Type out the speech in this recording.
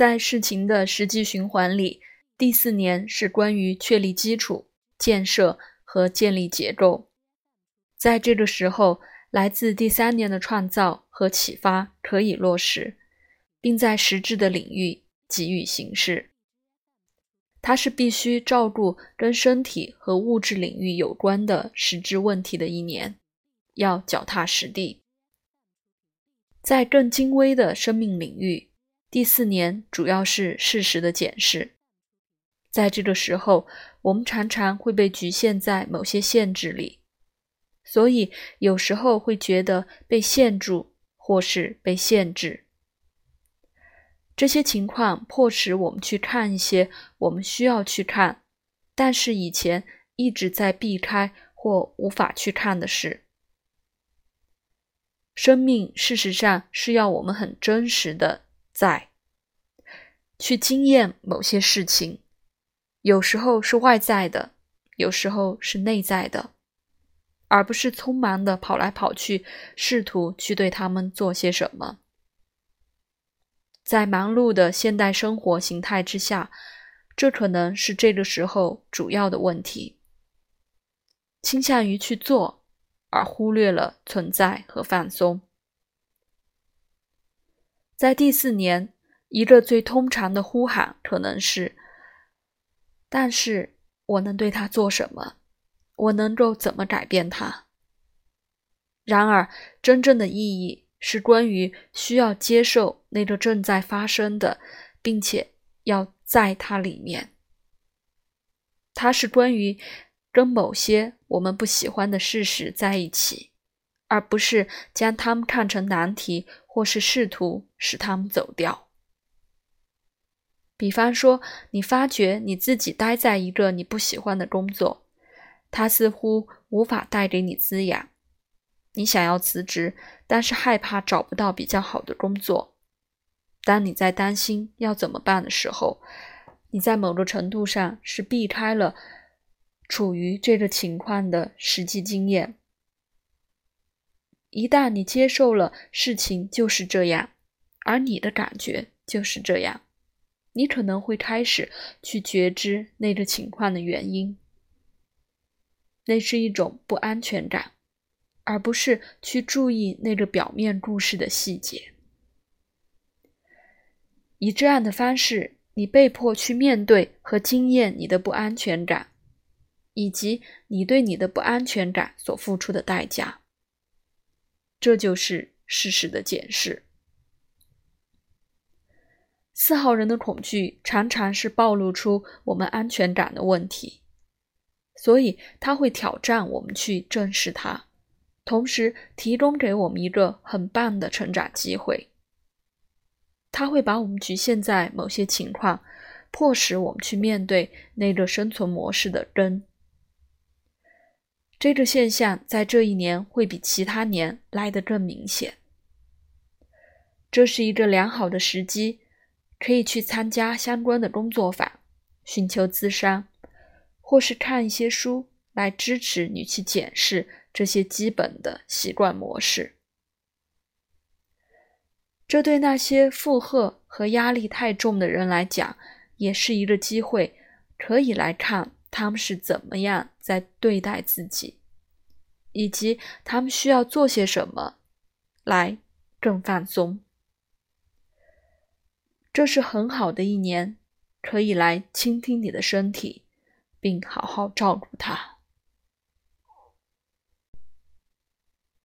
在事情的实际循环里，第四年是关于确立基础、建设和建立结构。在这个时候，来自第三年的创造和启发可以落实，并在实质的领域给予形式。它是必须照顾跟身体和物质领域有关的实质问题的一年，要脚踏实地。在更精微的生命领域。第四年主要是事实的检视，在这个时候，我们常常会被局限在某些限制里，所以有时候会觉得被限住或是被限制。这些情况迫使我们去看一些我们需要去看，但是以前一直在避开或无法去看的事。生命事实上是要我们很真实的。在去经验某些事情，有时候是外在的，有时候是内在的，而不是匆忙的跑来跑去，试图去对他们做些什么。在忙碌的现代生活形态之下，这可能是这个时候主要的问题：倾向于去做，而忽略了存在和放松。在第四年，一个最通常的呼喊可能是：“但是我能对他做什么？我能够怎么改变他？”然而，真正的意义是关于需要接受那个正在发生的，并且要在它里面。它是关于跟某些我们不喜欢的事实在一起，而不是将它们看成难题。或是试图使他们走掉。比方说，你发觉你自己待在一个你不喜欢的工作，它似乎无法带给你滋养。你想要辞职，但是害怕找不到比较好的工作。当你在担心要怎么办的时候，你在某个程度上是避开了处于这个情况的实际经验。一旦你接受了事情就是这样，而你的感觉就是这样，你可能会开始去觉知那个情况的原因。那是一种不安全感，而不是去注意那个表面故事的细节。以这样的方式，你被迫去面对和经验你的不安全感，以及你对你的不安全感所付出的代价。这就是事实的检视。四号人的恐惧常常是暴露出我们安全感的问题，所以他会挑战我们去正视它，同时提供给我们一个很棒的成长机会。他会把我们局限在某些情况，迫使我们去面对那个生存模式的根。这个现象在这一年会比其他年来得更明显。这是一个良好的时机，可以去参加相关的工作坊，寻求咨商，或是看一些书来支持你去检视这些基本的习惯模式。这对那些负荷和压力太重的人来讲，也是一个机会，可以来看。他们是怎么样在对待自己，以及他们需要做些什么来更放松？这是很好的一年，可以来倾听你的身体，并好好照顾它。